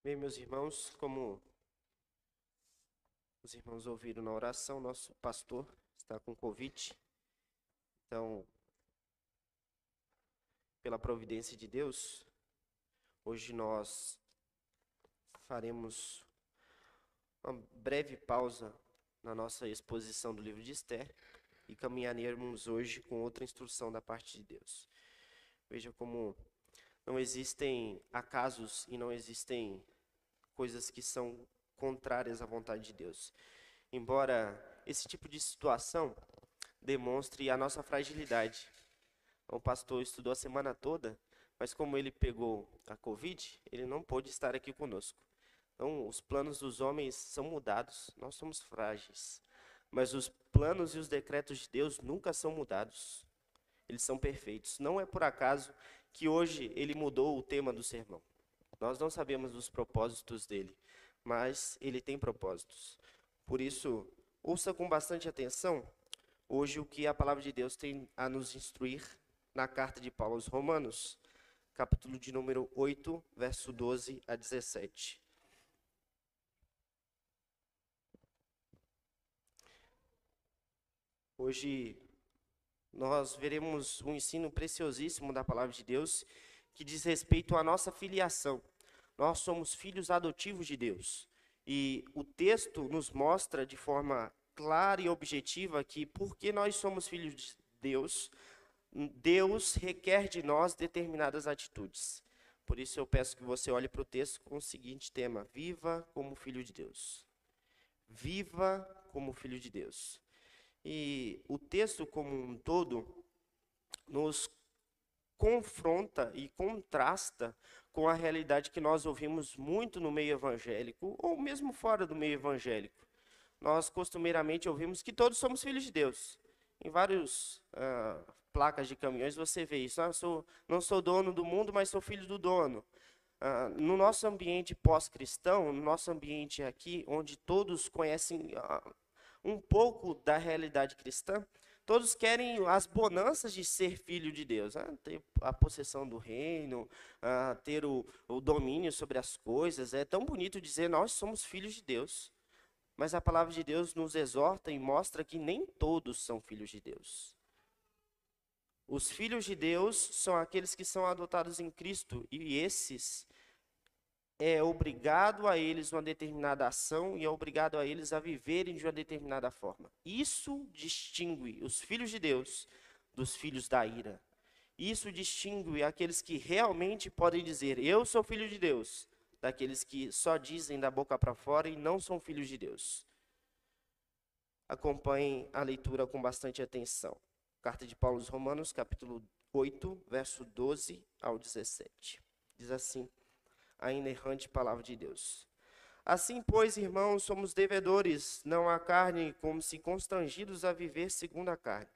Bem, meus irmãos, como os irmãos ouviram na oração, nosso pastor está com Covid. Então, pela providência de Deus, hoje nós faremos uma breve pausa na nossa exposição do livro de Esther e caminharemos hoje com outra instrução da parte de Deus. Veja como não existem acasos e não existem coisas que são contrárias à vontade de Deus. Embora esse tipo de situação demonstre a nossa fragilidade. O pastor estudou a semana toda, mas como ele pegou a Covid, ele não pôde estar aqui conosco. Então, os planos dos homens são mudados, nós somos frágeis. Mas os planos e os decretos de Deus nunca são mudados. Eles são perfeitos. Não é por acaso que hoje ele mudou o tema do sermão. Nós não sabemos os propósitos dele, mas ele tem propósitos. Por isso, ouça com bastante atenção hoje o que a palavra de Deus tem a nos instruir na carta de Paulo aos Romanos, capítulo de número 8, verso 12 a 17. Hoje nós veremos um ensino preciosíssimo da palavra de Deus que diz respeito à nossa filiação. Nós somos filhos adotivos de Deus. E o texto nos mostra de forma clara e objetiva que, porque nós somos filhos de Deus, Deus requer de nós determinadas atitudes. Por isso eu peço que você olhe para o texto com o seguinte tema: Viva como filho de Deus. Viva como filho de Deus. E o texto como um todo nos confronta e contrasta com a realidade que nós ouvimos muito no meio evangélico, ou mesmo fora do meio evangélico. Nós costumeiramente ouvimos que todos somos filhos de Deus. Em várias uh, placas de caminhões você vê isso. Ah, sou, não sou dono do mundo, mas sou filho do dono. Uh, no nosso ambiente pós-cristão, no nosso ambiente aqui, onde todos conhecem uh, um pouco da realidade cristã, todos querem as bonanças de ser filho de Deus, né? ter a possessão do reino, ter o, o domínio sobre as coisas. É tão bonito dizer nós somos filhos de Deus. Mas a palavra de Deus nos exorta e mostra que nem todos são filhos de Deus. Os filhos de Deus são aqueles que são adotados em Cristo, e esses é obrigado a eles uma determinada ação e é obrigado a eles a viverem de uma determinada forma. Isso distingue os filhos de Deus dos filhos da ira. Isso distingue aqueles que realmente podem dizer: Eu sou filho de Deus, daqueles que só dizem da boca para fora e não são filhos de Deus. Acompanhem a leitura com bastante atenção. Carta de Paulo aos Romanos, capítulo 8, verso 12 ao 17. Diz assim: a inerrante palavra de Deus. Assim, pois, irmãos, somos devedores, não à carne, como se constrangidos a viver segundo a carne.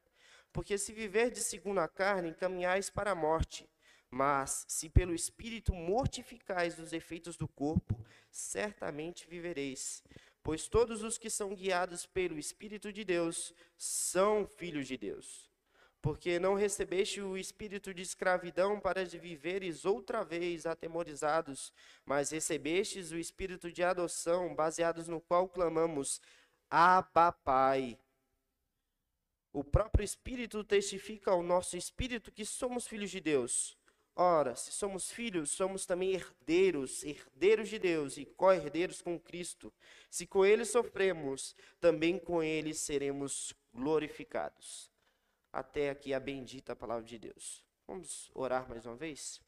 Porque se viver de segundo a carne, caminhais para a morte. Mas, se pelo Espírito mortificais os efeitos do corpo, certamente vivereis. Pois todos os que são guiados pelo Espírito de Deus são filhos de Deus porque não recebeste o espírito de escravidão para viveres outra vez atemorizados, mas recebestes o espírito de adoção, baseados no qual clamamos: Abba, Pai. O próprio Espírito testifica ao nosso espírito que somos filhos de Deus. Ora, se somos filhos, somos também herdeiros, herdeiros de Deus e co-herdeiros com Cristo. Se com ele sofremos, também com ele seremos glorificados até aqui a bendita palavra de Deus. Vamos orar mais uma vez?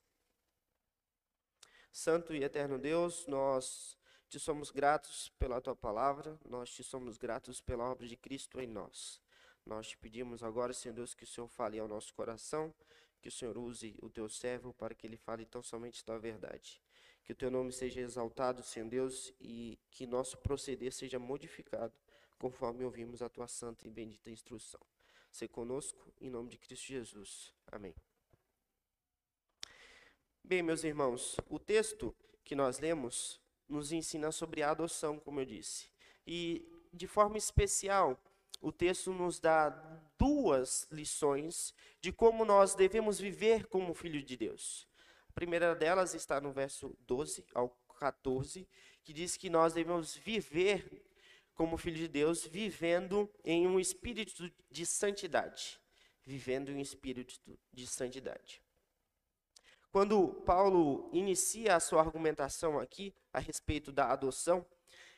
Santo e eterno Deus, nós te somos gratos pela tua palavra, nós te somos gratos pela obra de Cristo em nós. Nós te pedimos agora, Senhor Deus, que o Senhor fale ao nosso coração, que o Senhor use o teu servo para que ele fale tão somente da verdade. Que o teu nome seja exaltado, Senhor Deus, e que nosso proceder seja modificado, conforme ouvimos a tua santa e bendita instrução ser conosco, em nome de Cristo Jesus. Amém. Bem, meus irmãos, o texto que nós lemos nos ensina sobre a adoção, como eu disse. E, de forma especial, o texto nos dá duas lições de como nós devemos viver como filho de Deus. A primeira delas está no verso 12 ao 14, que diz que nós devemos viver como filho de Deus, vivendo em um espírito de santidade. Vivendo em um espírito de santidade. Quando Paulo inicia a sua argumentação aqui a respeito da adoção,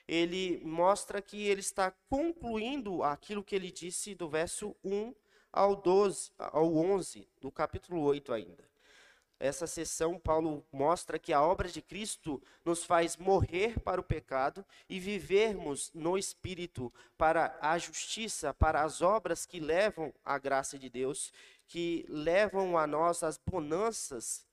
ele mostra que ele está concluindo aquilo que ele disse do verso 1 ao 12, ao 11 do capítulo 8 ainda. Essa sessão, Paulo mostra que a obra de Cristo nos faz morrer para o pecado e vivermos no Espírito para a justiça, para as obras que levam à graça de Deus, que levam a nós as bonanças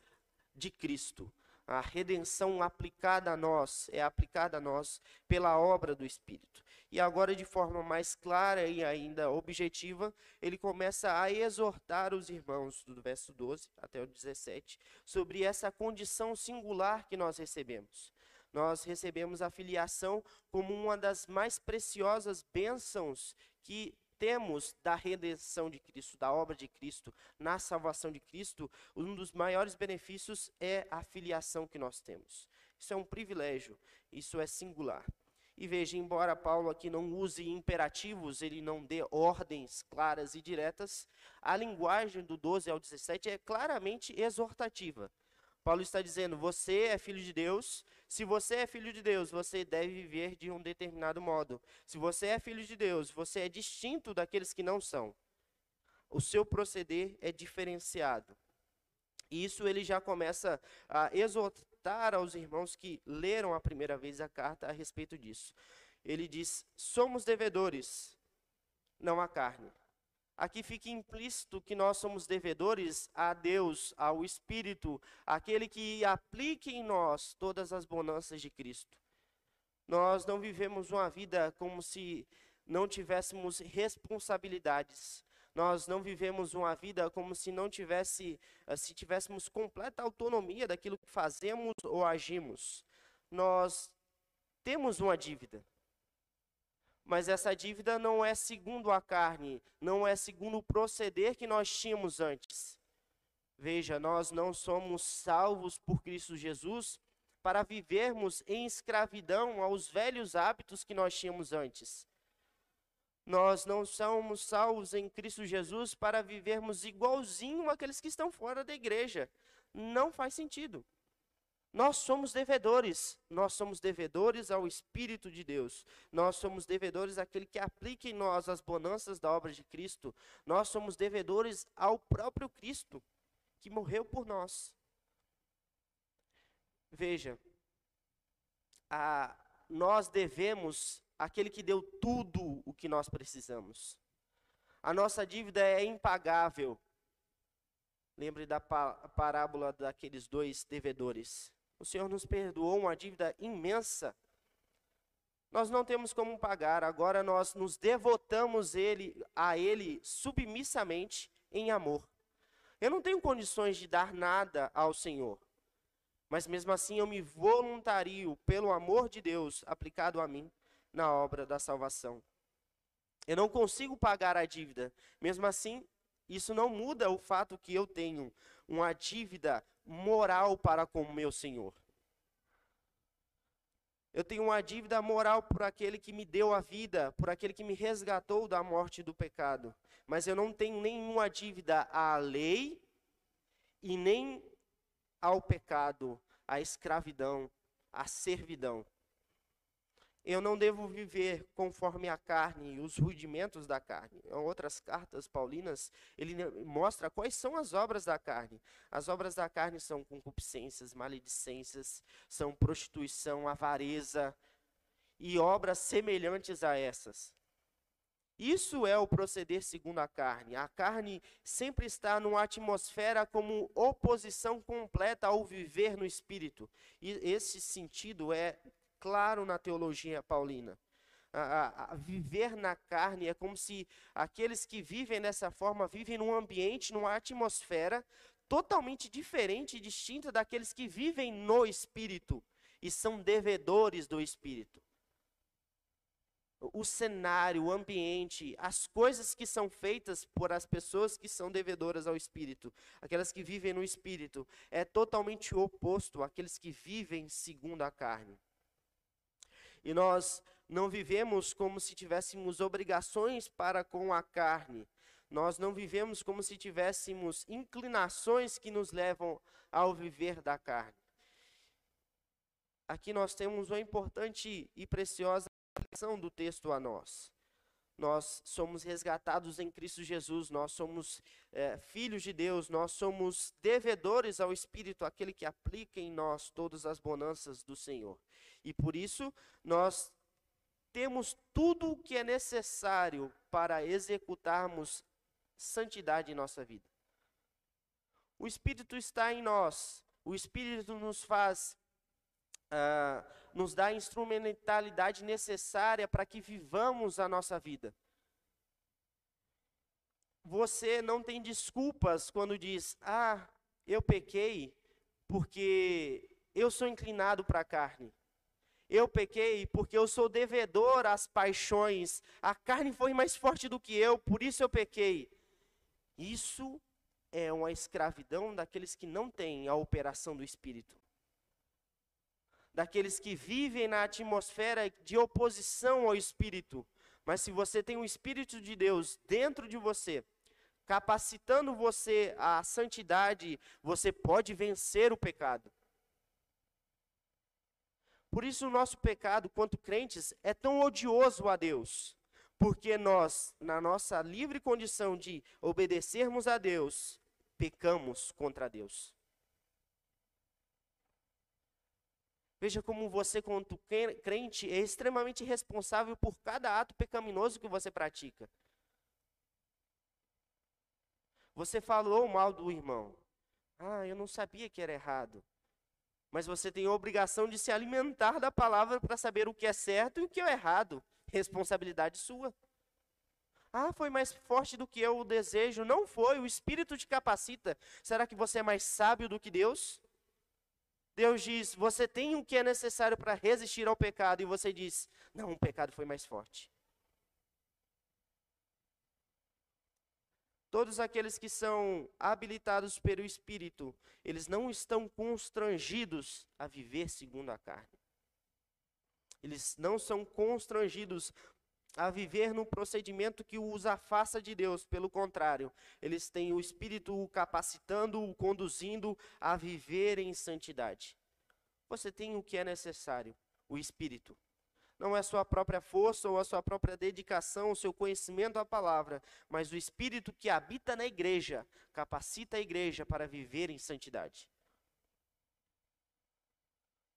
de Cristo. A redenção aplicada a nós é aplicada a nós pela obra do Espírito. E agora, de forma mais clara e ainda objetiva, ele começa a exortar os irmãos, do verso 12 até o 17, sobre essa condição singular que nós recebemos. Nós recebemos a filiação como uma das mais preciosas bênçãos que temos da redenção de Cristo, da obra de Cristo, na salvação de Cristo, um dos maiores benefícios é a filiação que nós temos. Isso é um privilégio, isso é singular. E veja, embora Paulo aqui não use imperativos, ele não dê ordens claras e diretas, a linguagem do 12 ao 17 é claramente exortativa. Paulo está dizendo: você é filho de Deus. Se você é filho de Deus, você deve viver de um determinado modo. Se você é filho de Deus, você é distinto daqueles que não são. O seu proceder é diferenciado. E isso ele já começa a exortar exortar aos irmãos que leram a primeira vez a carta a respeito disso. Ele diz: somos devedores, não à carne. Aqui fica implícito que nós somos devedores a Deus, ao Espírito, aquele que aplique em nós todas as bonanças de Cristo. Nós não vivemos uma vida como se não tivéssemos responsabilidades. Nós não vivemos uma vida como se não tivesse, eh, se tivéssemos completa autonomia daquilo que fazemos ou agimos. Nós temos uma dívida. Mas essa dívida não é segundo a carne, não é segundo o proceder que nós tínhamos antes. Veja, nós não somos salvos por Cristo Jesus para vivermos em escravidão aos velhos hábitos que nós tínhamos antes. Nós não somos salvos em Cristo Jesus para vivermos igualzinho àqueles que estão fora da igreja. Não faz sentido. Nós somos devedores. Nós somos devedores ao Espírito de Deus. Nós somos devedores àquele que aplica em nós as bonanças da obra de Cristo. Nós somos devedores ao próprio Cristo, que morreu por nós. Veja, a, nós devemos aquele que deu tudo o que nós precisamos. A nossa dívida é impagável. Lembre da parábola daqueles dois devedores. O Senhor nos perdoou uma dívida imensa. Nós não temos como pagar, agora nós nos devotamos ele, a Ele submissamente em amor. Eu não tenho condições de dar nada ao Senhor, mas mesmo assim eu me voluntario pelo amor de Deus aplicado a mim na obra da salvação. Eu não consigo pagar a dívida. Mesmo assim, isso não muda o fato que eu tenho uma dívida moral para com o meu Senhor. Eu tenho uma dívida moral por aquele que me deu a vida, por aquele que me resgatou da morte e do pecado. Mas eu não tenho nenhuma dívida à lei e nem ao pecado, à escravidão, à servidão. Eu não devo viver conforme a carne e os rudimentos da carne. Em outras cartas paulinas, ele mostra quais são as obras da carne. As obras da carne são concupiscências, maledicências, são prostituição, avareza e obras semelhantes a essas. Isso é o proceder segundo a carne. A carne sempre está numa atmosfera como oposição completa ao viver no espírito. E esse sentido é claro na teologia paulina. A, a, a, viver na carne é como se aqueles que vivem dessa forma vivem num ambiente, numa atmosfera totalmente diferente e distinta daqueles que vivem no espírito e são devedores do espírito. o cenário, o ambiente, as coisas que são feitas por as pessoas que são devedoras ao Espírito, aquelas que vivem no Espírito, é totalmente oposto àqueles que vivem segundo a carne. E nós não vivemos como se tivéssemos obrigações para com a carne. Nós não vivemos como se tivéssemos inclinações que nos levam ao viver da carne. Aqui nós temos uma importante e preciosa aplicação do texto a nós. Nós somos resgatados em Cristo Jesus, nós somos é, filhos de Deus, nós somos devedores ao Espírito, aquele que aplica em nós todas as bonanças do Senhor. E por isso nós temos tudo o que é necessário para executarmos santidade em nossa vida. O Espírito está em nós, o Espírito nos faz uh, nos dá a instrumentalidade necessária para que vivamos a nossa vida. Você não tem desculpas quando diz: Ah, eu pequei porque eu sou inclinado para a carne. Eu pequei porque eu sou devedor às paixões. A carne foi mais forte do que eu, por isso eu pequei. Isso é uma escravidão daqueles que não têm a operação do Espírito daqueles que vivem na atmosfera de oposição ao Espírito. Mas se você tem o Espírito de Deus dentro de você, capacitando você à santidade, você pode vencer o pecado. Por isso, o nosso pecado, quanto crentes, é tão odioso a Deus. Porque nós, na nossa livre condição de obedecermos a Deus, pecamos contra Deus. Veja como você, quanto crente, é extremamente responsável por cada ato pecaminoso que você pratica. Você falou mal do irmão. Ah, eu não sabia que era errado. Mas você tem a obrigação de se alimentar da palavra para saber o que é certo e o que é errado. Responsabilidade sua. Ah, foi mais forte do que eu o desejo. Não foi, o Espírito te capacita. Será que você é mais sábio do que Deus? Deus diz: Você tem o que é necessário para resistir ao pecado, e você diz: Não, o pecado foi mais forte. Todos aqueles que são habilitados pelo Espírito, eles não estão constrangidos a viver segundo a carne. Eles não são constrangidos a viver no procedimento que os afasta de Deus. Pelo contrário, eles têm o Espírito capacitando, o conduzindo a viver em santidade. Você tem o que é necessário, o Espírito. Não é sua própria força ou a sua própria dedicação, o seu conhecimento à palavra, mas o Espírito que habita na igreja, capacita a igreja para viver em santidade.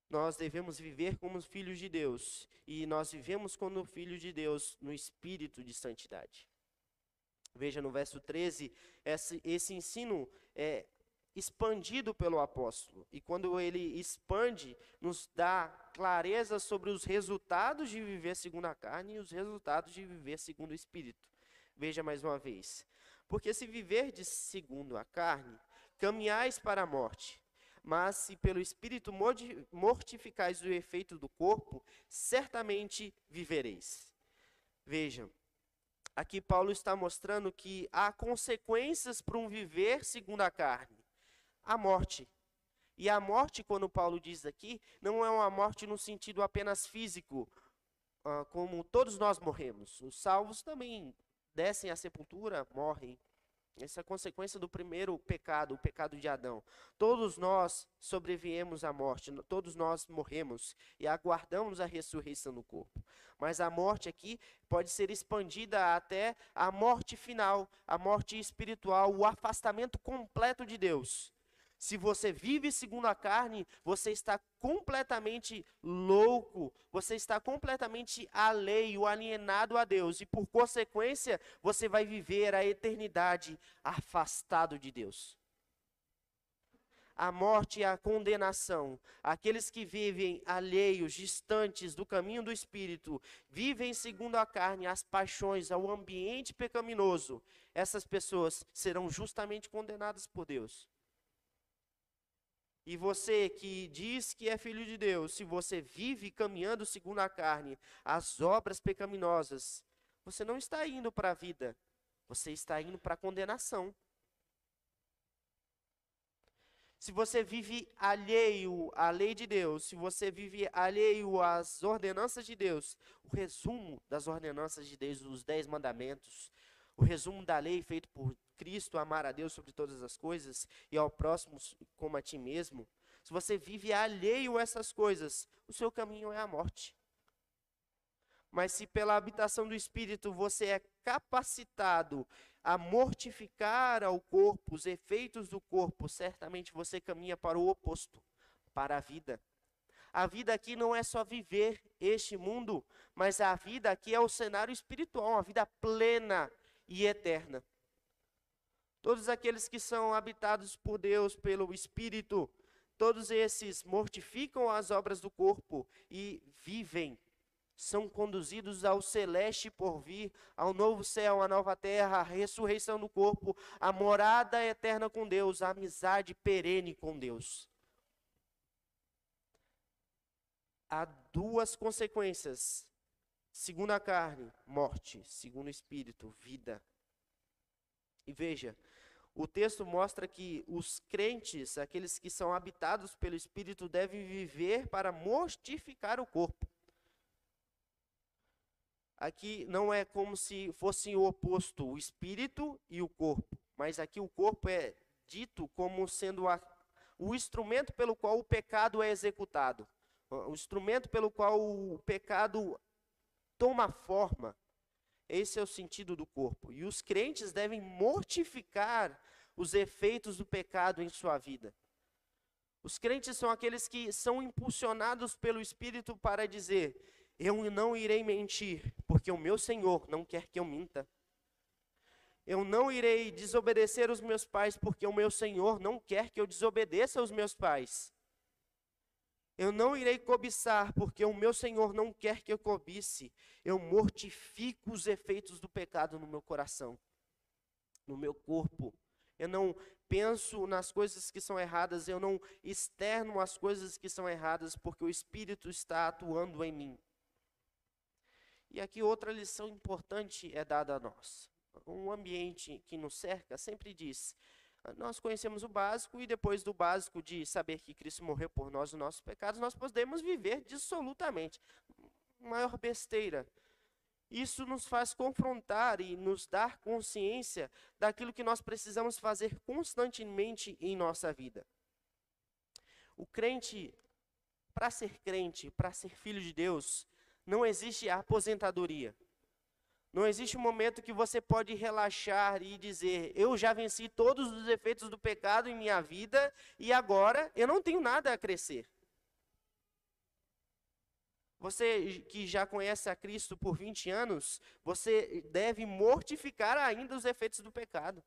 Nós devemos viver como filhos de Deus. E nós vivemos como filhos de Deus no espírito de santidade. Veja no verso 13, esse, esse ensino é expandido pelo apóstolo. E quando ele expande, nos dá clareza sobre os resultados de viver segundo a carne e os resultados de viver segundo o espírito. Veja mais uma vez. Porque se viver de segundo a carne, caminhais para a morte mas se pelo Espírito mortificais o efeito do corpo, certamente vivereis. Vejam, aqui Paulo está mostrando que há consequências para um viver segundo a carne: a morte. E a morte, quando Paulo diz aqui, não é uma morte no sentido apenas físico, ah, como todos nós morremos. Os salvos também descem à sepultura, morrem. Essa é a consequência do primeiro pecado, o pecado de Adão. Todos nós sobreviemos à morte, todos nós morremos e aguardamos a ressurreição no corpo. Mas a morte aqui pode ser expandida até a morte final, a morte espiritual, o afastamento completo de Deus. Se você vive segundo a carne, você está completamente louco, você está completamente alheio, alienado a Deus, e por consequência, você vai viver a eternidade afastado de Deus. A morte e a condenação, aqueles que vivem alheios, distantes do caminho do Espírito, vivem segundo a carne, as paixões, ao ambiente pecaminoso, essas pessoas serão justamente condenadas por Deus. E você que diz que é filho de Deus, se você vive caminhando segundo a carne, as obras pecaminosas, você não está indo para a vida, você está indo para a condenação. Se você vive alheio à lei de Deus, se você vive alheio às ordenanças de Deus, o resumo das ordenanças de Deus, os dez mandamentos, o resumo da lei feito por Cristo, amar a Deus sobre todas as coisas e ao próximo como a ti mesmo, se você vive alheio a essas coisas, o seu caminho é a morte. Mas se pela habitação do Espírito você é capacitado a mortificar ao corpo os efeitos do corpo, certamente você caminha para o oposto, para a vida. A vida aqui não é só viver este mundo, mas a vida aqui é o cenário espiritual, uma vida plena e eterna. Todos aqueles que são habitados por Deus, pelo Espírito, todos esses mortificam as obras do corpo e vivem, são conduzidos ao celeste por vir, ao novo céu, à nova terra, à ressurreição do corpo, à morada eterna com Deus, à amizade perene com Deus. Há duas consequências. Segundo a carne, morte. Segundo o espírito, vida. E veja, o texto mostra que os crentes, aqueles que são habitados pelo Espírito, devem viver para mortificar o corpo. Aqui não é como se fossem o oposto, o espírito e o corpo, mas aqui o corpo é dito como sendo a, o instrumento pelo qual o pecado é executado, o instrumento pelo qual o pecado toma forma. Esse é o sentido do corpo. E os crentes devem mortificar os efeitos do pecado em sua vida. Os crentes são aqueles que são impulsionados pelo Espírito para dizer: Eu não irei mentir, porque o meu Senhor não quer que eu minta. Eu não irei desobedecer os meus pais, porque o meu Senhor não quer que eu desobedeça os meus pais. Eu não irei cobiçar, porque o meu Senhor não quer que eu cobice. Eu mortifico os efeitos do pecado no meu coração, no meu corpo. Eu não penso nas coisas que são erradas, eu não externo as coisas que são erradas, porque o Espírito está atuando em mim. E aqui outra lição importante é dada a nós. Um ambiente que nos cerca sempre diz: nós conhecemos o básico e depois do básico de saber que Cristo morreu por nós os nossos pecados, nós podemos viver dissolutamente. Maior besteira. Isso nos faz confrontar e nos dar consciência daquilo que nós precisamos fazer constantemente em nossa vida. O crente, para ser crente, para ser filho de Deus, não existe aposentadoria. Não existe um momento que você pode relaxar e dizer: Eu já venci todos os efeitos do pecado em minha vida e agora eu não tenho nada a crescer. Você que já conhece a Cristo por 20 anos, você deve mortificar ainda os efeitos do pecado.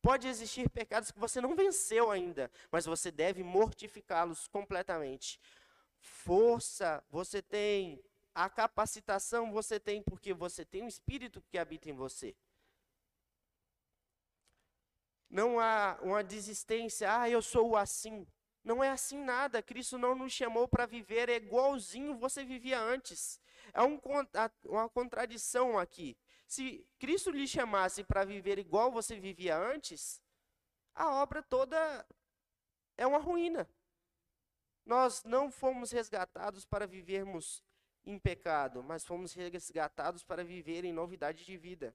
Pode existir pecados que você não venceu ainda, mas você deve mortificá-los completamente. Força você tem, a capacitação você tem porque você tem um espírito que habita em você. Não há uma desistência, ah, eu sou assim. Não é assim nada. Cristo não nos chamou para viver igualzinho você vivia antes. É um, uma contradição aqui. Se Cristo lhe chamasse para viver igual você vivia antes, a obra toda é uma ruína. Nós não fomos resgatados para vivermos em pecado, mas fomos resgatados para viver em novidade de vida.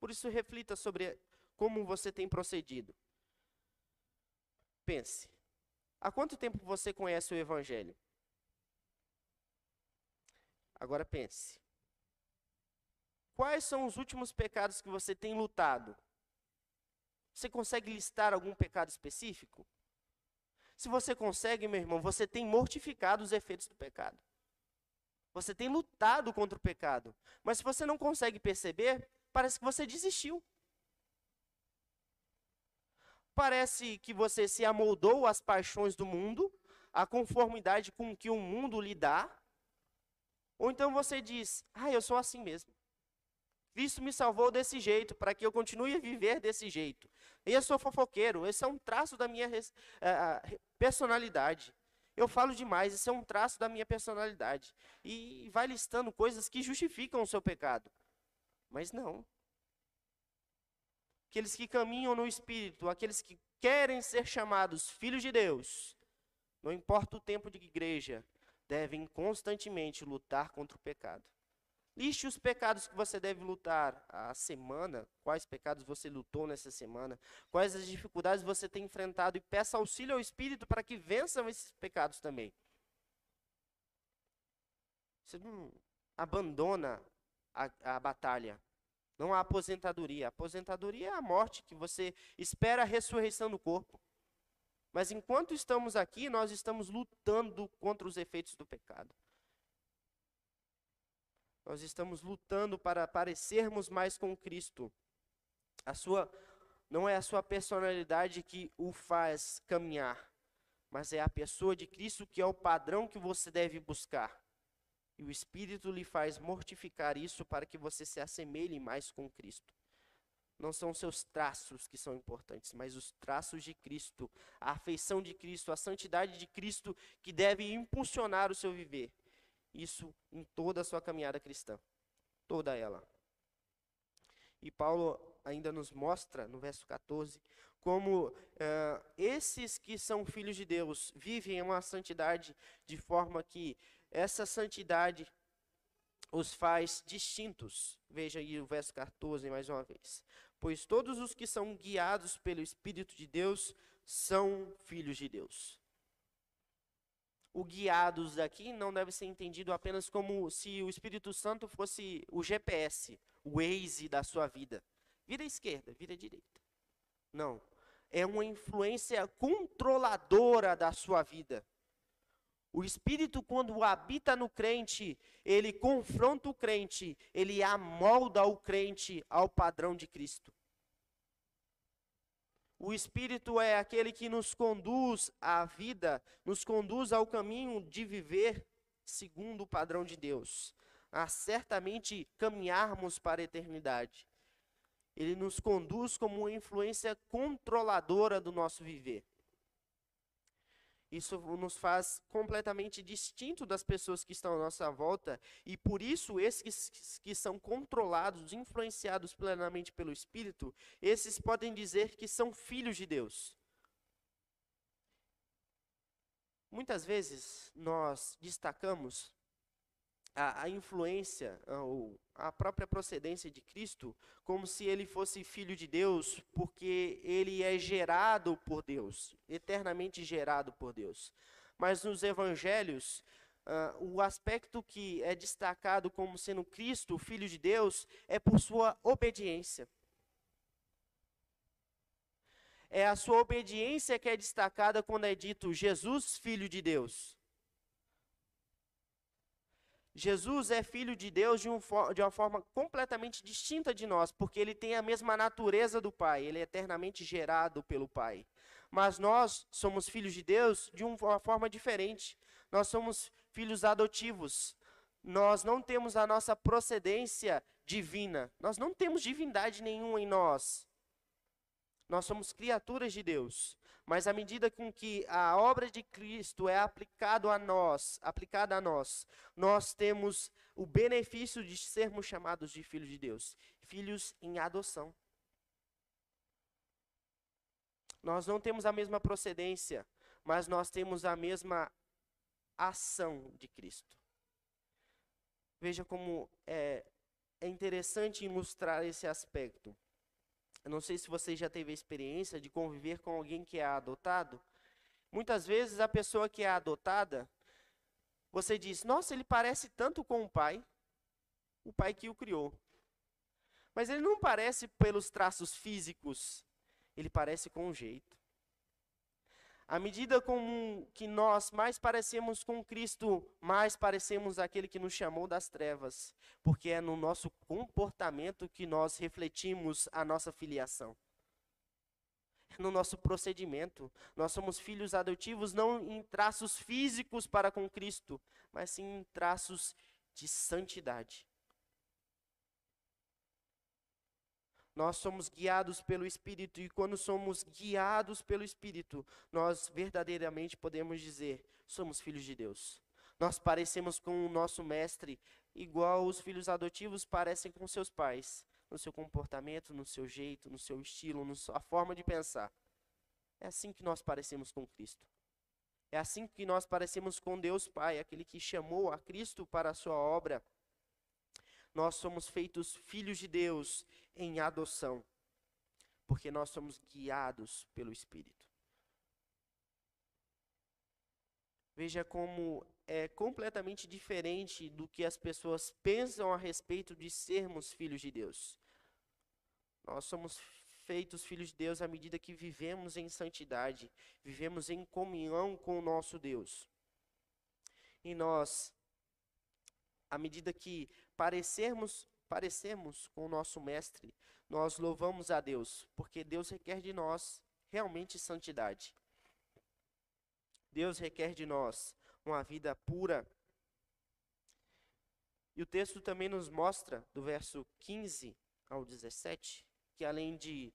Por isso, reflita sobre como você tem procedido. Pense: há quanto tempo você conhece o Evangelho? Agora pense: quais são os últimos pecados que você tem lutado? Você consegue listar algum pecado específico? Se você consegue, meu irmão, você tem mortificado os efeitos do pecado. Você tem lutado contra o pecado. Mas se você não consegue perceber, parece que você desistiu. Parece que você se amoldou às paixões do mundo, à conformidade com que o mundo lhe dá. Ou então você diz: Ah, eu sou assim mesmo. Cristo me salvou desse jeito, para que eu continue a viver desse jeito. Eu sou fofoqueiro, esse é um traço da minha uh, personalidade. Eu falo demais, esse é um traço da minha personalidade. E vai listando coisas que justificam o seu pecado. Mas não. Aqueles que caminham no Espírito, aqueles que querem ser chamados filhos de Deus, não importa o tempo de igreja, devem constantemente lutar contra o pecado. Liste os pecados que você deve lutar a semana, quais pecados você lutou nessa semana, quais as dificuldades você tem enfrentado e peça auxílio ao Espírito para que vençam esses pecados também. Você não abandona a, a batalha. Não há aposentadoria. A aposentadoria é a morte que você espera a ressurreição do corpo. Mas enquanto estamos aqui, nós estamos lutando contra os efeitos do pecado. Nós estamos lutando para parecermos mais com Cristo. A sua não é a sua personalidade que o faz caminhar, mas é a pessoa de Cristo que é o padrão que você deve buscar. E o Espírito lhe faz mortificar isso para que você se assemelhe mais com Cristo. Não são seus traços que são importantes, mas os traços de Cristo, a afeição de Cristo, a santidade de Cristo que deve impulsionar o seu viver. Isso em toda a sua caminhada cristã. Toda ela. E Paulo ainda nos mostra, no verso 14, como uh, esses que são filhos de Deus vivem uma santidade de forma que essa santidade os faz distintos. Veja aí o verso 14 mais uma vez. Pois todos os que são guiados pelo Espírito de Deus são filhos de Deus o guiados aqui não deve ser entendido apenas como se o Espírito Santo fosse o GPS, o Waze da sua vida. Vira esquerda, vira direita. Não. É uma influência controladora da sua vida. O Espírito, quando habita no crente, ele confronta o crente, ele amolda o crente ao padrão de Cristo. O Espírito é aquele que nos conduz à vida, nos conduz ao caminho de viver segundo o padrão de Deus, a certamente caminharmos para a eternidade. Ele nos conduz como uma influência controladora do nosso viver. Isso nos faz completamente distinto das pessoas que estão à nossa volta, e por isso esses que são controlados, influenciados plenamente pelo Espírito, esses podem dizer que são filhos de Deus. Muitas vezes nós destacamos a, a influência ou a própria procedência de Cristo como se ele fosse filho de Deus, porque ele é gerado por Deus, eternamente gerado por Deus. Mas nos evangelhos, uh, o aspecto que é destacado como sendo Cristo, filho de Deus, é por sua obediência. É a sua obediência que é destacada quando é dito Jesus, filho de Deus. Jesus é filho de Deus de, um, de, uma forma completamente distinta de nós, porque ele tem a mesma natureza do Pai, ele é eternamente gerado pelo Pai. Mas nós somos filhos de Deus de uma forma diferente. Nós somos filhos adotivos. Nós não temos a nossa procedência divina. Nós não temos divindade nenhuma em nós. Nós somos criaturas de Deus. Mas à medida com que a obra de Cristo é aplicado a nós, aplicada a nós, nós temos o benefício de sermos chamados de filhos de Deus, filhos em adoção. Nós não temos a mesma procedência, mas nós temos a mesma ação de Cristo. Veja como é, é interessante ilustrar esse aspecto. Eu não sei se você já teve a experiência de conviver com alguém que é adotado. Muitas vezes a pessoa que é adotada, você diz: Nossa, ele parece tanto com o pai, o pai que o criou. Mas ele não parece pelos traços físicos, ele parece com o jeito. À medida com que nós mais parecemos com Cristo, mais parecemos aquele que nos chamou das trevas, porque é no nosso comportamento que nós refletimos a nossa filiação. É no nosso procedimento. Nós somos filhos adotivos não em traços físicos para com Cristo, mas sim em traços de santidade. Nós somos guiados pelo Espírito, e quando somos guiados pelo Espírito, nós verdadeiramente podemos dizer: somos filhos de Deus. Nós parecemos com o nosso Mestre, igual os filhos adotivos parecem com seus pais, no seu comportamento, no seu jeito, no seu estilo, na sua forma de pensar. É assim que nós parecemos com Cristo. É assim que nós parecemos com Deus Pai, aquele que chamou a Cristo para a sua obra. Nós somos feitos filhos de Deus em adoção, porque nós somos guiados pelo Espírito. Veja como é completamente diferente do que as pessoas pensam a respeito de sermos filhos de Deus. Nós somos feitos filhos de Deus à medida que vivemos em santidade, vivemos em comunhão com o nosso Deus. E nós, à medida que parecermos, parecemos com o nosso Mestre, nós louvamos a Deus, porque Deus requer de nós realmente santidade. Deus requer de nós uma vida pura. E o texto também nos mostra, do verso 15 ao 17, que além de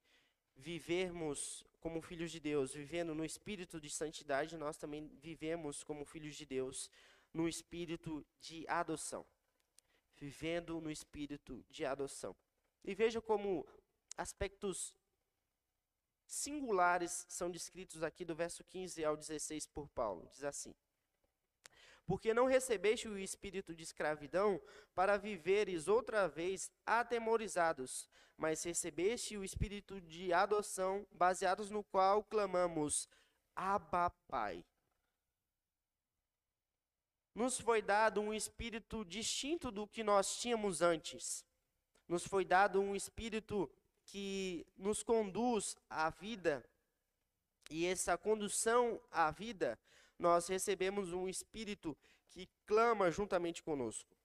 vivermos como filhos de Deus, vivendo no espírito de santidade, nós também vivemos como filhos de Deus no espírito de adoção. Vivendo no espírito de adoção. E veja como aspectos singulares são descritos aqui do verso 15 ao 16 por Paulo. Diz assim: Porque não recebeste o espírito de escravidão para viveres outra vez atemorizados, mas recebeste o espírito de adoção, baseados no qual clamamos: Abba, Pai. Nos foi dado um espírito distinto do que nós tínhamos antes. Nos foi dado um espírito que nos conduz à vida, e essa condução à vida, nós recebemos um Espírito que clama juntamente conosco.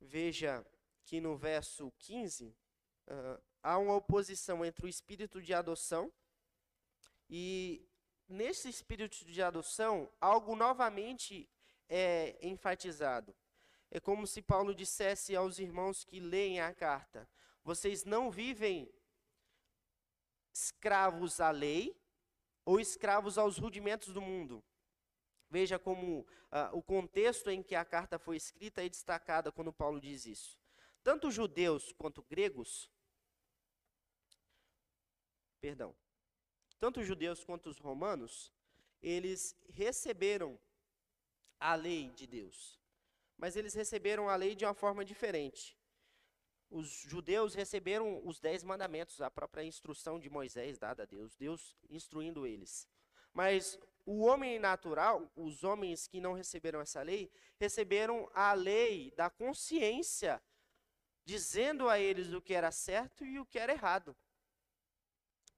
Veja que no verso 15, uh, há uma oposição entre o espírito de adoção e nesse espírito de adoção, algo novamente é enfatizado. É como se Paulo dissesse aos irmãos que leem a carta: vocês não vivem escravos à lei ou escravos aos rudimentos do mundo. Veja como uh, o contexto em que a carta foi escrita é destacada quando Paulo diz isso. Tanto judeus quanto gregos, perdão, tanto judeus quanto os romanos, eles receberam a lei de Deus. Mas eles receberam a lei de uma forma diferente os judeus receberam os dez mandamentos, a própria instrução de Moisés dada a Deus, Deus instruindo eles. Mas o homem natural, os homens que não receberam essa lei, receberam a lei da consciência, dizendo a eles o que era certo e o que era errado.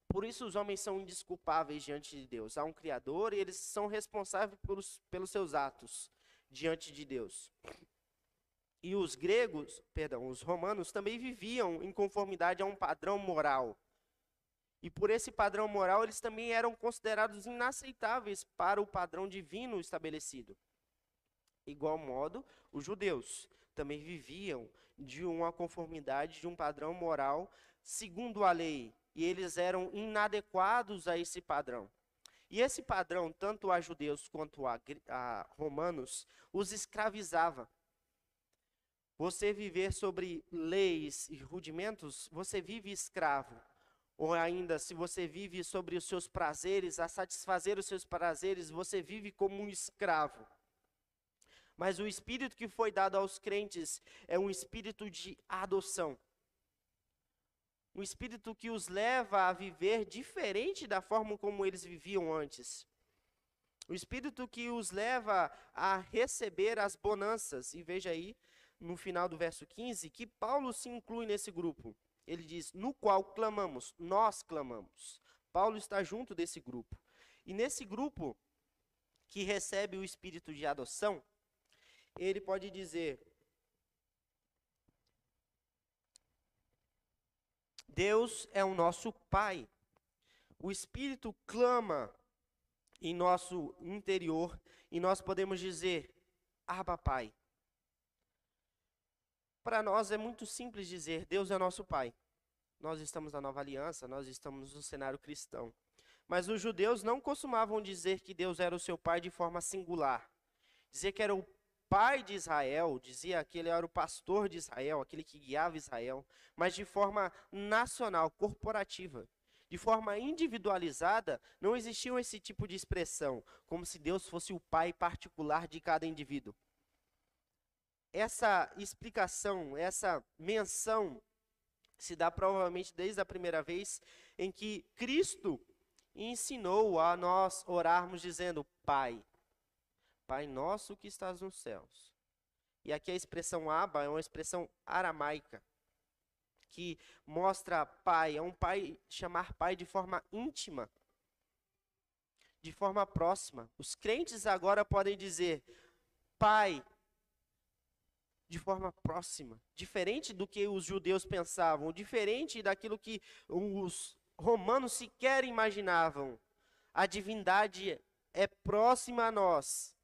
Por isso os homens são indisculpáveis diante de Deus. Há um Criador e eles são responsáveis pelos, pelos seus atos diante de Deus. E os gregos, perdão, os romanos também viviam em conformidade a um padrão moral. E por esse padrão moral, eles também eram considerados inaceitáveis para o padrão divino estabelecido. Igual modo, os judeus também viviam de uma conformidade, de um padrão moral segundo a lei, e eles eram inadequados a esse padrão. E esse padrão, tanto a judeus quanto a, a romanos, os escravizava. Você viver sobre leis e rudimentos, você vive escravo. Ou ainda, se você vive sobre os seus prazeres, a satisfazer os seus prazeres, você vive como um escravo. Mas o espírito que foi dado aos crentes é um espírito de adoção. Um espírito que os leva a viver diferente da forma como eles viviam antes. O espírito que os leva a receber as bonanças. E veja aí, no final do verso 15 que Paulo se inclui nesse grupo. Ele diz: no qual clamamos, nós clamamos. Paulo está junto desse grupo. E nesse grupo que recebe o espírito de adoção, ele pode dizer: Deus é o nosso Pai. O Espírito clama em nosso interior e nós podemos dizer: Abba, Pai. Para nós é muito simples dizer: Deus é nosso Pai. Nós estamos na nova aliança, nós estamos no cenário cristão. Mas os judeus não costumavam dizer que Deus era o seu pai de forma singular. Dizer que era o pai de Israel, dizia que ele era o pastor de Israel, aquele que guiava Israel, mas de forma nacional, corporativa. De forma individualizada, não existia esse tipo de expressão, como se Deus fosse o pai particular de cada indivíduo. Essa explicação, essa menção se dá provavelmente desde a primeira vez em que Cristo ensinou a nós orarmos dizendo: Pai, Pai nosso que estás nos céus. E aqui a expressão Abba é uma expressão aramaica que mostra pai, é um pai chamar pai de forma íntima, de forma próxima. Os crentes agora podem dizer pai de forma próxima, diferente do que os judeus pensavam, diferente daquilo que os romanos sequer imaginavam. A divindade é próxima a nós,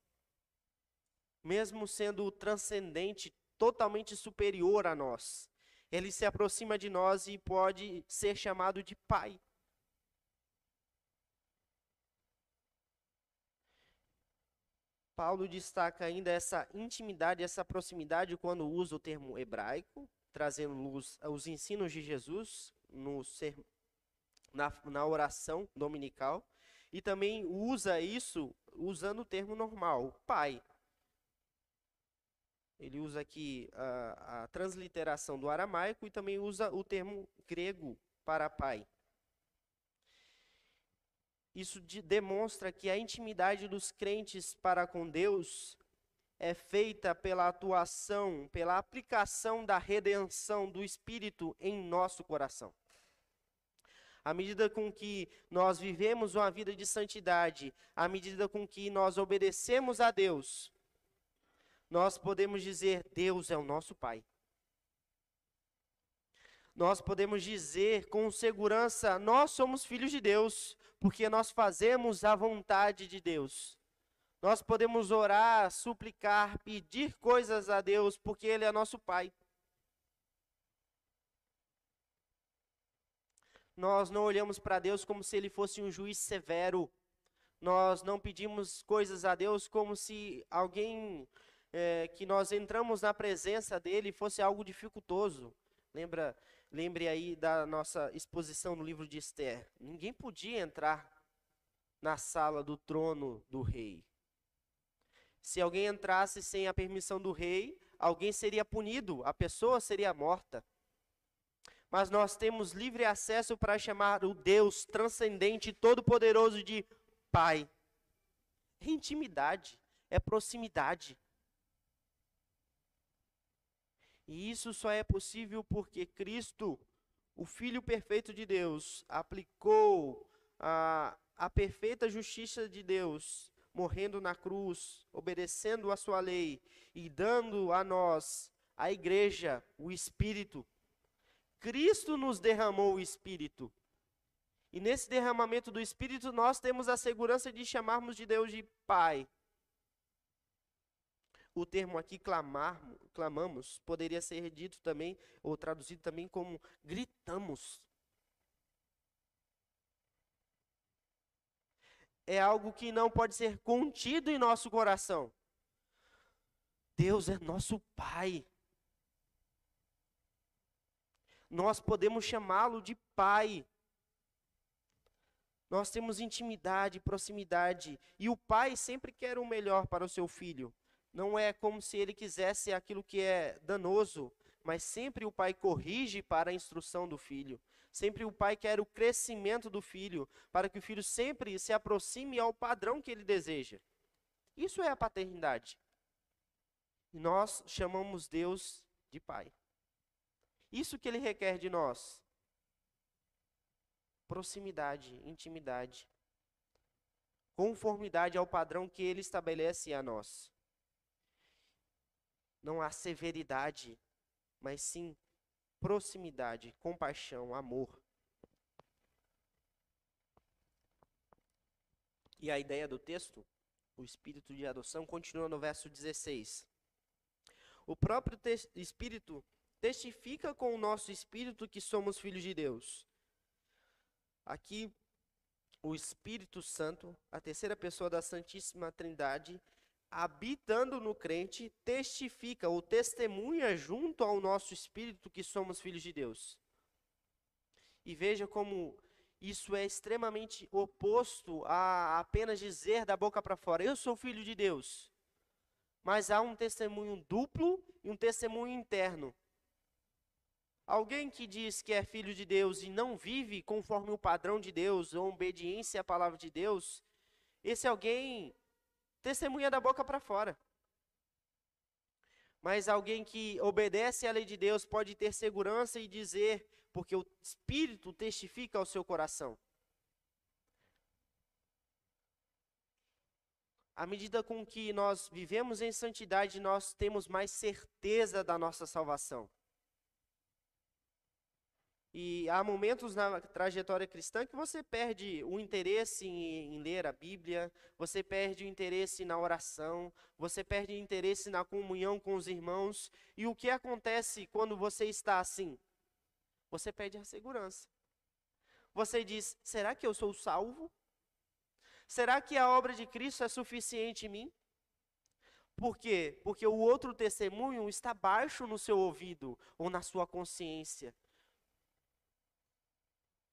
mesmo sendo transcendente, totalmente superior a nós. Ele se aproxima de nós e pode ser chamado de Pai. Paulo destaca ainda essa intimidade, essa proximidade quando usa o termo hebraico, trazendo luz aos ensinos de Jesus no ser, na, na oração dominical, e também usa isso usando o termo normal, pai. Ele usa aqui a, a transliteração do aramaico e também usa o termo grego para pai. Isso de, demonstra que a intimidade dos crentes para com Deus é feita pela atuação, pela aplicação da redenção do Espírito em nosso coração. À medida com que nós vivemos uma vida de santidade, à medida com que nós obedecemos a Deus, nós podemos dizer: Deus é o nosso Pai. Nós podemos dizer com segurança: nós somos filhos de Deus, porque nós fazemos a vontade de Deus. Nós podemos orar, suplicar, pedir coisas a Deus, porque Ele é nosso Pai. Nós não olhamos para Deus como se Ele fosse um juiz severo. Nós não pedimos coisas a Deus como se alguém é, que nós entramos na presença dele fosse algo dificultoso. Lembra Lembre aí da nossa exposição no livro de Esther. Ninguém podia entrar na sala do trono do rei. Se alguém entrasse sem a permissão do rei, alguém seria punido, a pessoa seria morta. Mas nós temos livre acesso para chamar o Deus transcendente e todo-poderoso de Pai. É intimidade, é proximidade. E isso só é possível porque Cristo, o Filho perfeito de Deus, aplicou a, a perfeita justiça de Deus, morrendo na cruz, obedecendo a sua lei e dando a nós, a igreja, o Espírito. Cristo nos derramou o Espírito. E nesse derramamento do Espírito, nós temos a segurança de chamarmos de Deus de Pai. O termo aqui clamar, clamamos poderia ser dito também ou traduzido também como gritamos. É algo que não pode ser contido em nosso coração. Deus é nosso Pai. Nós podemos chamá-lo de Pai. Nós temos intimidade, proximidade, e o pai sempre quer o melhor para o seu filho. Não é como se ele quisesse aquilo que é danoso, mas sempre o pai corrige para a instrução do filho. Sempre o pai quer o crescimento do filho, para que o filho sempre se aproxime ao padrão que ele deseja. Isso é a paternidade. E nós chamamos Deus de pai. Isso que ele requer de nós: proximidade, intimidade, conformidade ao padrão que ele estabelece a nós não há severidade, mas sim proximidade, compaixão, amor. E a ideia do texto, o espírito de adoção, continua no verso 16. O próprio te Espírito testifica com o nosso espírito que somos filhos de Deus. Aqui, o Espírito Santo, a terceira pessoa da Santíssima Trindade, habitando no crente, testifica ou testemunha junto ao nosso espírito que somos filhos de Deus. E veja como isso é extremamente oposto a apenas dizer da boca para fora: Eu sou filho de Deus. Mas há um testemunho duplo e um testemunho interno. Alguém que diz que é filho de Deus e não vive conforme o padrão de Deus, ou obediência à palavra de Deus, esse alguém testemunha da boca para fora. Mas alguém que obedece à lei de Deus pode ter segurança e dizer, porque o Espírito testifica ao seu coração. À medida com que nós vivemos em santidade, nós temos mais certeza da nossa salvação. E há momentos na trajetória cristã que você perde o interesse em, em, ler a Bíblia, você perde o interesse na oração, você perde o interesse na comunhão com os irmãos. E o que acontece quando você está assim? Você perde a segurança. Você diz: será que eu sou salvo? Será que a obra de Cristo é suficiente em mim? Por quê? Porque o outro testemunho está baixo no seu ouvido ou na sua consciência.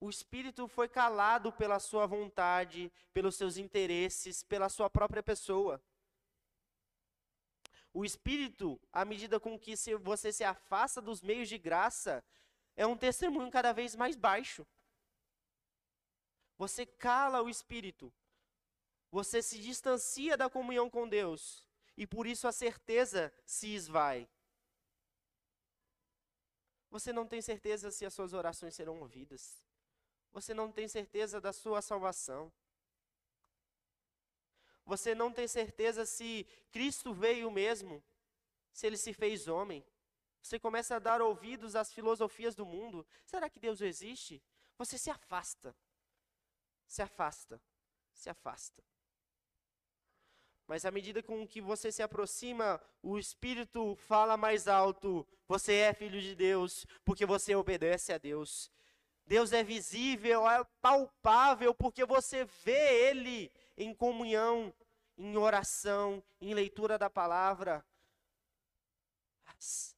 O espírito foi calado pela sua vontade, pelos seus interesses, pela sua própria pessoa. O espírito, à medida com que você se afasta dos meios de graça, é um testemunho cada vez mais baixo. Você cala o espírito. Você se distancia da comunhão com Deus. E por isso a certeza se esvai. Você não tem certeza se as suas orações serão ouvidas você não tem certeza da sua salvação. Você não tem certeza se Cristo veio mesmo, se ele se fez homem. Você começa a dar ouvidos às filosofias do mundo. Será que Deus existe? Você se afasta. Se afasta. Se afasta. Mas à medida com que você se aproxima, o Espírito fala mais alto: Você é filho de Deus, porque você obedece a Deus. Deus é visível, é palpável, porque você vê Ele em comunhão, em oração, em leitura da palavra. As,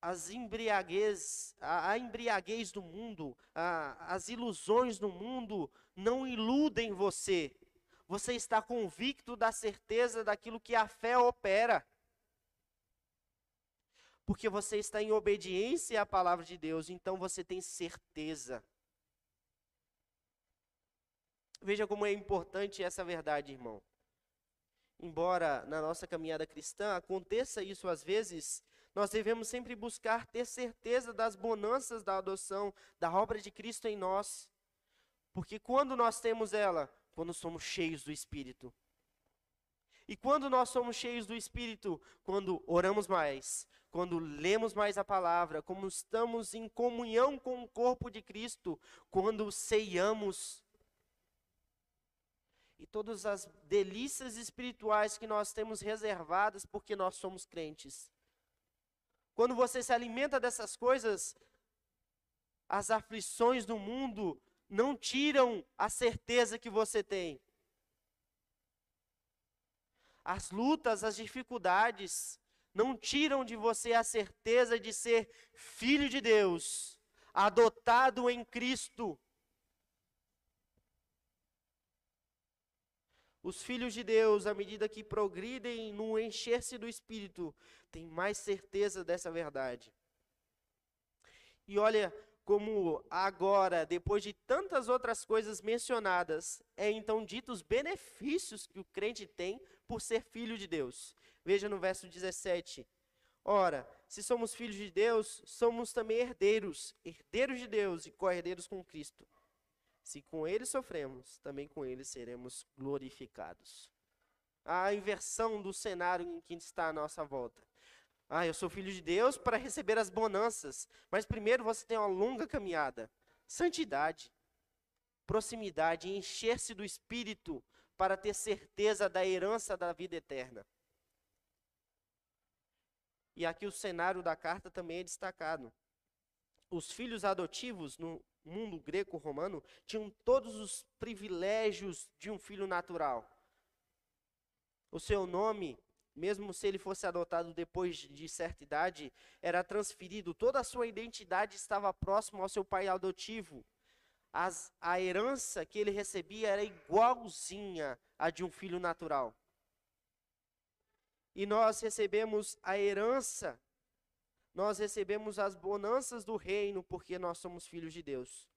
as embriaguez, a, a embriaguez do mundo, a, as ilusões do mundo não iludem você. Você está convicto da certeza daquilo que a fé opera porque você está em obediência à palavra de Deus, então você tem certeza. Veja como é importante essa verdade, irmão. Embora na nossa caminhada cristã aconteça isso às vezes, nós devemos sempre buscar ter certeza das bonanças da adoção, da obra de Cristo em nós. Porque quando nós temos ela? Quando somos cheios do Espírito. E quando nós somos cheios do Espírito? Quando oramos mais, quando lemos mais a palavra, como estamos em comunhão com o corpo de Cristo, quando ceiamos. E todas as delícias espirituais que nós temos reservadas porque nós somos crentes. Quando você se alimenta dessas coisas, as aflições do mundo não tiram a certeza que você tem as lutas, as dificuldades, não tiram de você a certeza de ser filho de Deus, adotado em Cristo. Os filhos de Deus, à medida que progridem no encher-se do Espírito, têm mais certeza dessa verdade. E olha, como agora, depois de tantas outras coisas mencionadas, é então dito os benefícios que o crente tem por ser filho de Deus. Veja no verso 17. Ora, se somos filhos de Deus, somos também herdeiros, herdeiros de Deus e co-herdeiros com Cristo. Se com ele sofremos, também com ele seremos glorificados. A inversão do cenário em que está a nossa volta. Ah, eu sou filho de Deus para receber as bonanças. Mas primeiro você tem uma longa caminhada. Santidade, proximidade, encher-se do Espírito para ter certeza da herança da vida eterna. E aqui o cenário da carta também é destacado. Os filhos adotivos no mundo greco-romano tinham todos os privilégios de um filho natural. O seu nome, mesmo se ele fosse adotado depois de certa idade, era transferido, toda a sua identidade estava próxima ao seu pai adotivo. As, a herança que ele recebia era igualzinha à de um filho natural. E nós recebemos a herança, nós recebemos as bonanças do reino, porque nós somos filhos de Deus.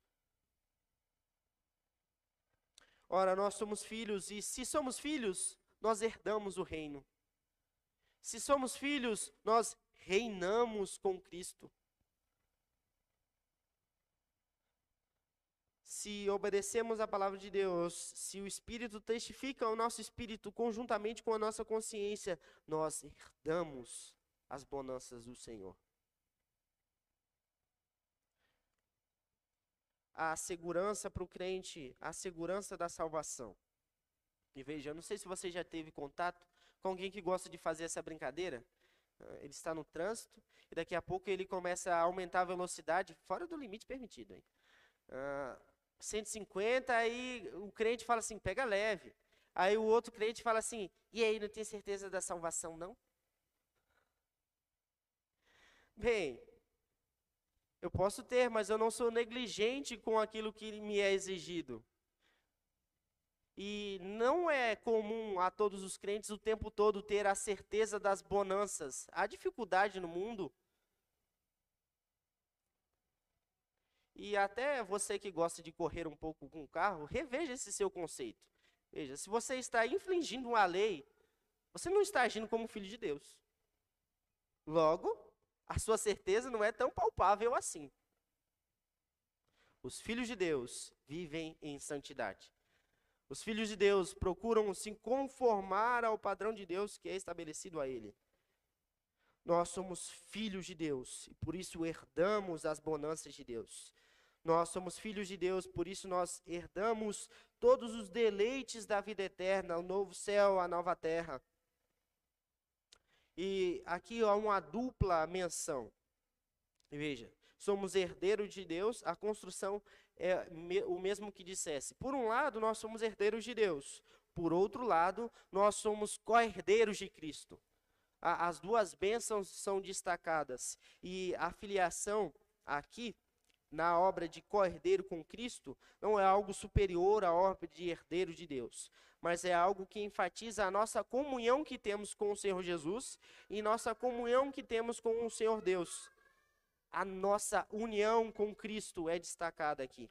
Ora, nós somos filhos, e se somos filhos, nós herdamos o reino. Se somos filhos, nós reinamos com Cristo. Se obedecemos a palavra de Deus, se o Espírito testifica o nosso espírito conjuntamente com a nossa consciência, nós herdamos as bonanças do Senhor. A segurança para o crente, a segurança da salvação. E veja, eu não sei se você já teve contato com alguém que gosta de fazer essa brincadeira. Ah, ele está no trânsito e daqui a pouco ele começa a aumentar a velocidade fora do limite permitido. Hein? Uh, 150, aí o crente fala assim, pega leve. Aí o outro crente fala assim, e aí, não tem certeza da salvação, não? Bem, eu posso ter, mas eu não sou negligente com aquilo que me é exigido. E não é comum a todos os crentes o tempo todo ter a certeza das bonanças. Há dificuldade no mundo. E até você que gosta de correr um pouco com o carro, reveja esse seu conceito. Veja, se você está infringindo uma lei, você não está agindo como filho de Deus. Logo, a sua certeza não é tão palpável assim. Os filhos de Deus vivem em santidade. Os filhos de Deus procuram se conformar ao padrão de Deus que é estabelecido a ele. Nós somos filhos de Deus e por isso herdamos as bonanças de Deus. Nós somos filhos de Deus, por isso nós herdamos todos os deleites da vida eterna, o novo céu, a nova terra. E aqui há uma dupla menção. Veja, somos herdeiros de Deus, a construção é o mesmo que dissesse. Por um lado, nós somos herdeiros de Deus. Por outro lado, nós somos co-herdeiros de Cristo. As duas bênçãos são destacadas. E a filiação aqui, na obra de co-herdeiro com Cristo, não é algo superior à obra de herdeiro de Deus, mas é algo que enfatiza a nossa comunhão que temos com o Senhor Jesus e nossa comunhão que temos com o Senhor Deus a nossa união com Cristo é destacada aqui.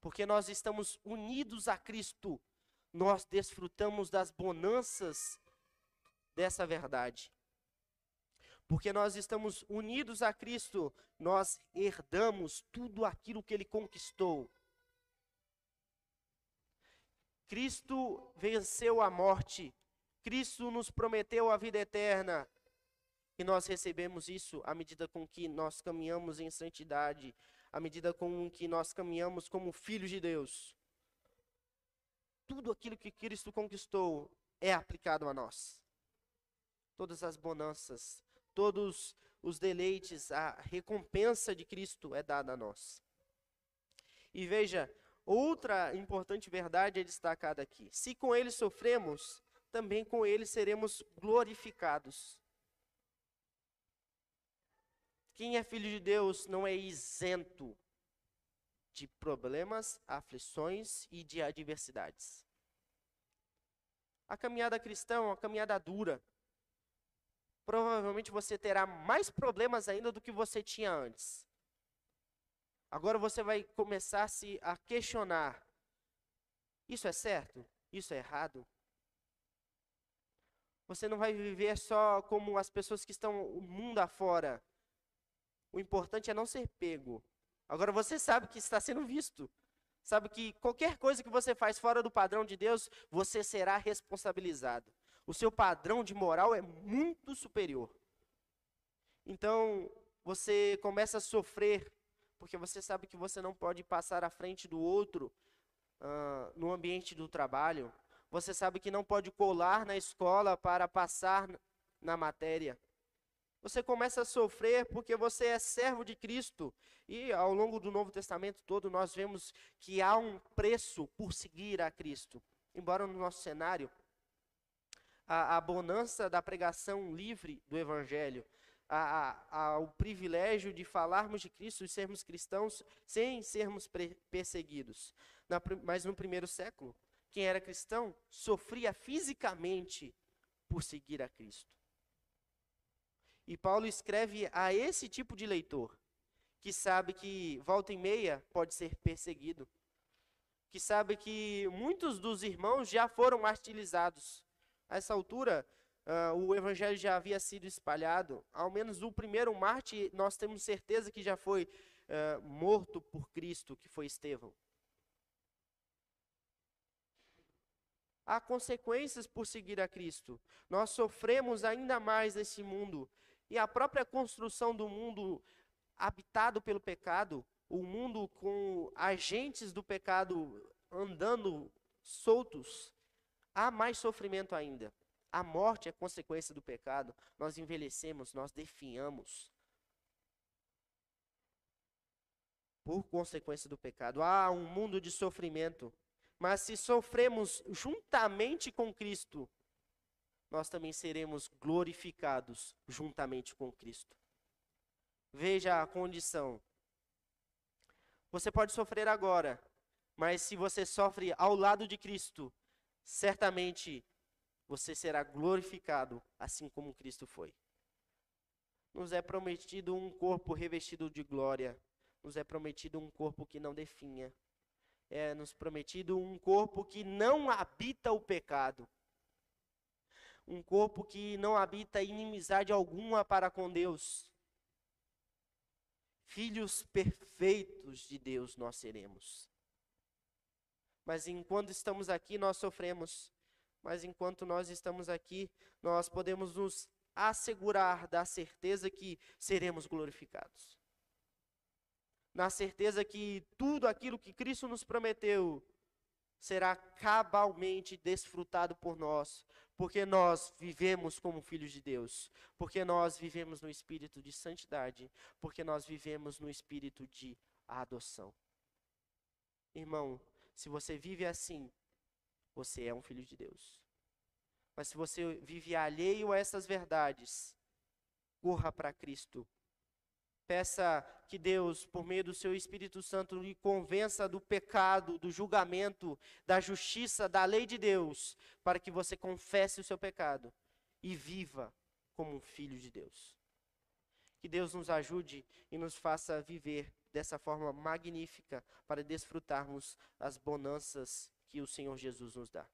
Porque nós estamos unidos a Cristo, nós desfrutamos das bonanças dessa verdade. Porque nós estamos unidos a Cristo, nós herdamos tudo aquilo que ele conquistou. Cristo venceu a morte, Cristo nos prometeu a vida eterna, e nós recebemos isso à medida com que nós caminhamos em santidade, à medida com que nós caminhamos como filhos de Deus. Tudo aquilo que Cristo conquistou é aplicado a nós. Todas as bonanças, todos os deleites, a recompensa de Cristo é dada a nós. E veja, outra importante verdade é destacada aqui. Se com ele sofremos, também com ele seremos glorificados. Quem é filho de Deus não é isento de problemas, aflições e de adversidades. A caminhada cristã é uma caminhada dura. Provavelmente você terá mais problemas ainda do que você tinha antes. Agora você vai começar a se a questionar: isso é certo? Isso é errado? Você não vai viver só como as pessoas que estão o mundo afora, o importante é não ser pego. Agora você sabe que está sendo visto. Sabe que qualquer coisa que você faz fora do padrão de Deus, você será responsabilizado. O seu padrão de moral é muito superior. Então, você começa a sofrer, porque você sabe que você não pode passar à frente do outro uh, no ambiente do trabalho. Você sabe que não pode colar na escola para passar na matéria. Você começa a sofrer porque você é servo de Cristo. E ao longo do Novo Testamento todo, nós vemos que há um preço por seguir a Cristo. Embora no nosso cenário, a, a bonança da pregação livre do Evangelho, a, a, o privilégio de falarmos de Cristo e sermos cristãos sem sermos perseguidos. Na, mas no primeiro século, quem era cristão sofria fisicamente por seguir a Cristo. E Paulo escreve a esse tipo de leitor, que sabe que volta e meia pode ser perseguido, que sabe que muitos dos irmãos já foram martirizados. A essa altura, uh, o evangelho já havia sido espalhado. Ao menos o primeiro mártir, nós temos certeza que já foi uh, morto por Cristo, que foi Estevão. Há consequências por seguir a Cristo. Nós sofremos ainda mais nesse mundo e a própria construção do mundo habitado pelo pecado, o mundo com agentes do pecado andando soltos, há mais sofrimento ainda. A morte é consequência do pecado. Nós envelhecemos, nós definhamos. Por consequência do pecado. Há um mundo de sofrimento. Mas se sofremos juntamente com Cristo, nós também seremos glorificados juntamente com Cristo. Veja a condição. Você pode sofrer agora, mas se você sofre ao lado de Cristo, certamente você será glorificado assim como Cristo foi. Nos é prometido um corpo revestido de glória, nos é prometido um corpo que não definha, é nos prometido um corpo que não habita o pecado, um corpo que não habita inimizade alguma para com Deus. Filhos perfeitos de Deus nós seremos. Mas enquanto estamos aqui, nós sofremos. Mas enquanto nós estamos aqui, nós podemos nos assegurar da certeza que seremos glorificados. Na certeza que tudo aquilo que Cristo nos prometeu será cabalmente desfrutado por nós, porque nós vivemos como filhos de Deus, porque nós vivemos no espírito de santidade, porque nós vivemos no espírito de adoção. Irmão, se você vive assim, você é um filho de Deus. Mas se você vive alheio a essas verdades, corra para Cristo. Peça que Deus, por meio do seu Espírito Santo, lhe convença do pecado, do julgamento, da justiça, da lei de Deus, para que você confesse o seu pecado e viva como um filho de Deus. Que Deus nos ajude e nos faça viver dessa forma magnífica para desfrutarmos as bonanças que o Senhor Jesus nos dá.